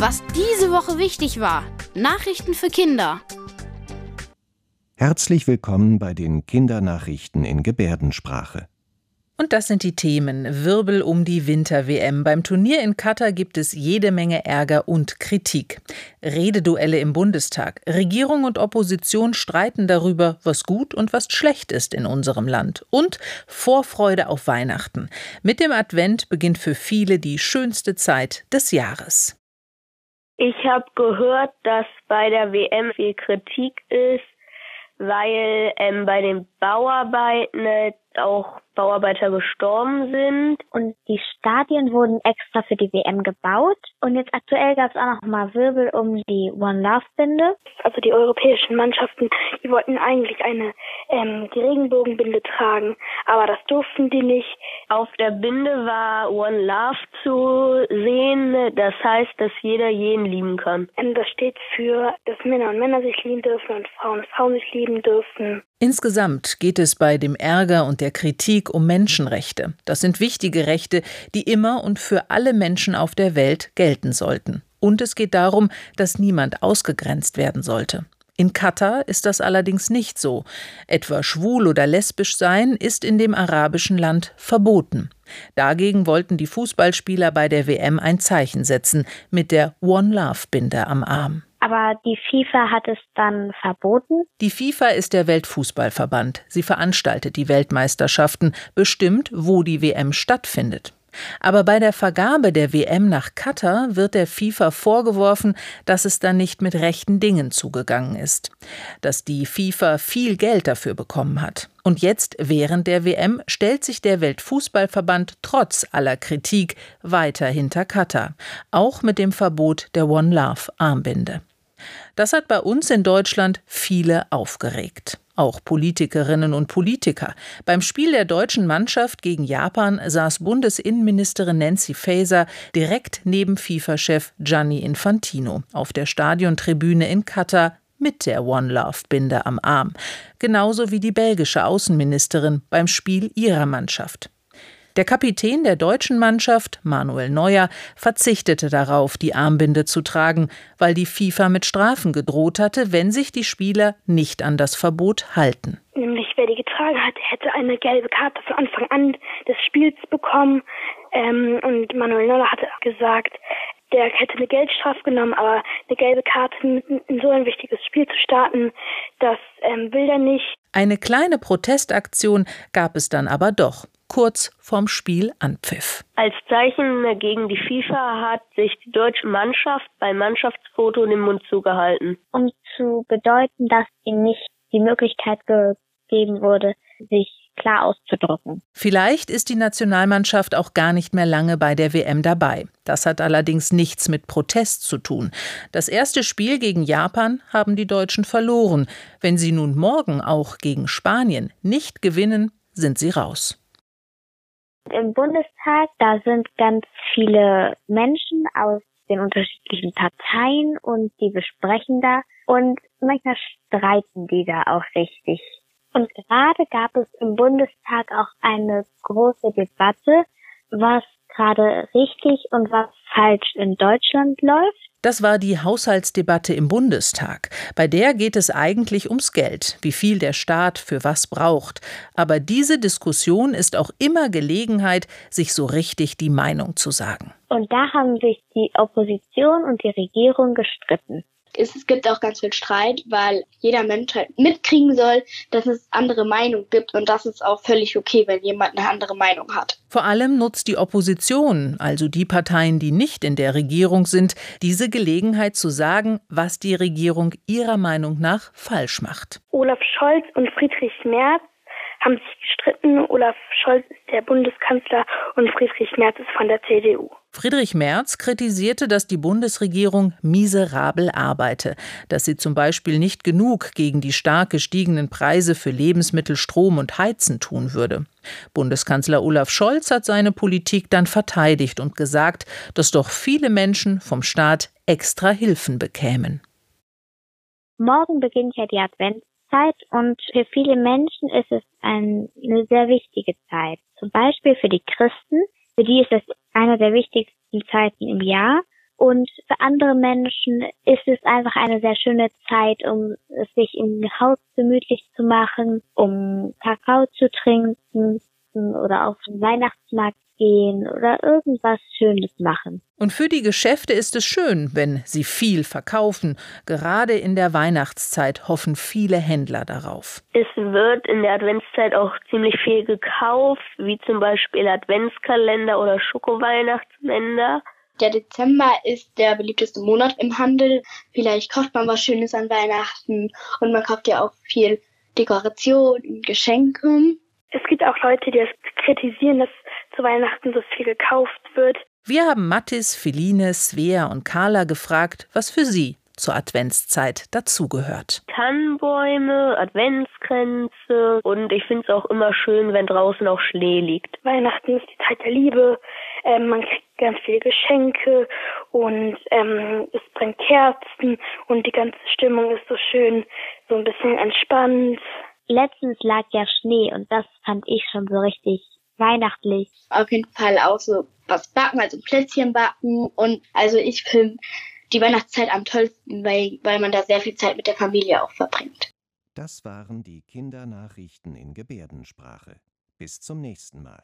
Was diese Woche wichtig war. Nachrichten für Kinder. Herzlich willkommen bei den Kindernachrichten in Gebärdensprache. Und das sind die Themen. Wirbel um die Winter-WM. Beim Turnier in Katar gibt es jede Menge Ärger und Kritik. Rededuelle im Bundestag. Regierung und Opposition streiten darüber, was gut und was schlecht ist in unserem Land. Und Vorfreude auf Weihnachten. Mit dem Advent beginnt für viele die schönste Zeit des Jahres. Ich habe gehört, dass bei der WM viel Kritik ist, weil ähm, bei den Bauarbeiten auch Bauarbeiter gestorben sind. Und die Stadien wurden extra für die WM gebaut. Und jetzt aktuell gab es auch noch mal Wirbel um die One Love Binde. Also die europäischen Mannschaften, die wollten eigentlich eine ähm, die Regenbogenbinde tragen, aber das durften die nicht. Auf der Binde war One Love zu sehen. Das heißt, dass jeder jeden lieben kann. Und das steht für, dass Männer und Männer sich lieben dürfen und Frauen und Frauen sich lieben dürfen. Insgesamt geht es bei dem Ärger und der Kritik um Menschenrechte. Das sind wichtige Rechte, die immer und für alle Menschen auf der Welt gelten sollten. Und es geht darum, dass niemand ausgegrenzt werden sollte. In Katar ist das allerdings nicht so. Etwa schwul oder lesbisch sein ist in dem arabischen Land verboten. Dagegen wollten die Fußballspieler bei der WM ein Zeichen setzen mit der One Love Binde am Arm. Aber die FIFA hat es dann verboten. Die FIFA ist der Weltfußballverband. Sie veranstaltet die Weltmeisterschaften, bestimmt, wo die WM stattfindet. Aber bei der Vergabe der WM nach Katar wird der FIFA vorgeworfen, dass es da nicht mit rechten Dingen zugegangen ist, dass die FIFA viel Geld dafür bekommen hat. Und jetzt, während der WM, stellt sich der Weltfußballverband trotz aller Kritik weiter hinter Katar, auch mit dem Verbot der One Love Armbinde. Das hat bei uns in Deutschland viele aufgeregt. Auch Politikerinnen und Politiker. Beim Spiel der deutschen Mannschaft gegen Japan saß Bundesinnenministerin Nancy Faeser direkt neben FIFA-Chef Gianni Infantino auf der Stadiontribüne in Katar mit der One Love Binde am Arm, genauso wie die belgische Außenministerin beim Spiel ihrer Mannschaft. Der Kapitän der deutschen Mannschaft, Manuel Neuer, verzichtete darauf, die Armbinde zu tragen, weil die FIFA mit Strafen gedroht hatte, wenn sich die Spieler nicht an das Verbot halten. Nämlich wer die getragen hat, hätte eine gelbe Karte von Anfang an des Spiels bekommen. Ähm, und Manuel Neuer hatte gesagt, der hätte eine Geldstrafe genommen, aber eine gelbe Karte in so ein wichtiges Spiel zu starten, das ähm, will er nicht. Eine kleine Protestaktion gab es dann aber doch kurz vorm Spiel anpfiff. Als Zeichen gegen die FIFA hat sich die deutsche Mannschaft beim Mannschaftsfoto den Mund zugehalten. Um zu bedeuten, dass ihnen nicht die Möglichkeit gegeben wurde, sich klar auszudrücken. Vielleicht ist die Nationalmannschaft auch gar nicht mehr lange bei der WM dabei. Das hat allerdings nichts mit Protest zu tun. Das erste Spiel gegen Japan haben die Deutschen verloren. Wenn sie nun morgen auch gegen Spanien nicht gewinnen, sind sie raus. Im Bundestag, da sind ganz viele Menschen aus den unterschiedlichen Parteien und die besprechen da und manchmal streiten die da auch richtig. Und gerade gab es im Bundestag auch eine große Debatte, was gerade richtig und was falsch in Deutschland läuft. Das war die Haushaltsdebatte im Bundestag. Bei der geht es eigentlich ums Geld, wie viel der Staat für was braucht. Aber diese Diskussion ist auch immer Gelegenheit, sich so richtig die Meinung zu sagen. Und da haben sich die Opposition und die Regierung gestritten es gibt auch ganz viel Streit, weil jeder Mensch halt mitkriegen soll, dass es andere Meinungen gibt und das ist auch völlig okay, wenn jemand eine andere Meinung hat. Vor allem nutzt die Opposition, also die Parteien, die nicht in der Regierung sind, diese Gelegenheit zu sagen, was die Regierung ihrer Meinung nach falsch macht. Olaf Scholz und Friedrich Merz haben sich gestritten. Olaf Scholz ist der Bundeskanzler und Friedrich Merz ist von der CDU. Friedrich Merz kritisierte, dass die Bundesregierung miserabel arbeite, dass sie zum Beispiel nicht genug gegen die stark gestiegenen Preise für Lebensmittel, Strom und Heizen tun würde. Bundeskanzler Olaf Scholz hat seine Politik dann verteidigt und gesagt, dass doch viele Menschen vom Staat extra Hilfen bekämen. Morgen beginnt ja die Adventszeit und für viele Menschen ist es eine sehr wichtige Zeit. Zum Beispiel für die Christen, für die ist es eine der wichtigsten Zeiten im Jahr Und für andere Menschen ist es einfach eine sehr schöne Zeit, um es sich im Haus gemütlich zu machen, um Kakao zu trinken oder auf den Weihnachtsmarkt gehen oder irgendwas Schönes machen. Und für die Geschäfte ist es schön, wenn sie viel verkaufen. Gerade in der Weihnachtszeit hoffen viele Händler darauf. Es wird in der Adventszeit auch ziemlich viel gekauft, wie zum Beispiel Adventskalender oder Schokoweihnachtsländer. Der Dezember ist der beliebteste Monat im Handel. Vielleicht kauft man was Schönes an Weihnachten und man kauft ja auch viel Dekoration und Geschenke. Es gibt auch Leute, die es kritisieren, dass zu Weihnachten so viel gekauft wird. Wir haben Mattis, Feline, Svea und Carla gefragt, was für sie zur Adventszeit dazugehört. Tannenbäume, Adventskränze und ich finde es auch immer schön, wenn draußen auch Schnee liegt. Weihnachten ist die Zeit der Liebe. Ähm, man kriegt ganz viele Geschenke und ähm, es brennt Kerzen und die ganze Stimmung ist so schön, so ein bisschen entspannt letztens lag ja Schnee und das fand ich schon so richtig weihnachtlich. Auf jeden Fall auch so was backen, also Plätzchen backen und also ich finde die Weihnachtszeit am tollsten, weil, weil man da sehr viel Zeit mit der Familie auch verbringt. Das waren die Kindernachrichten in Gebärdensprache. Bis zum nächsten Mal.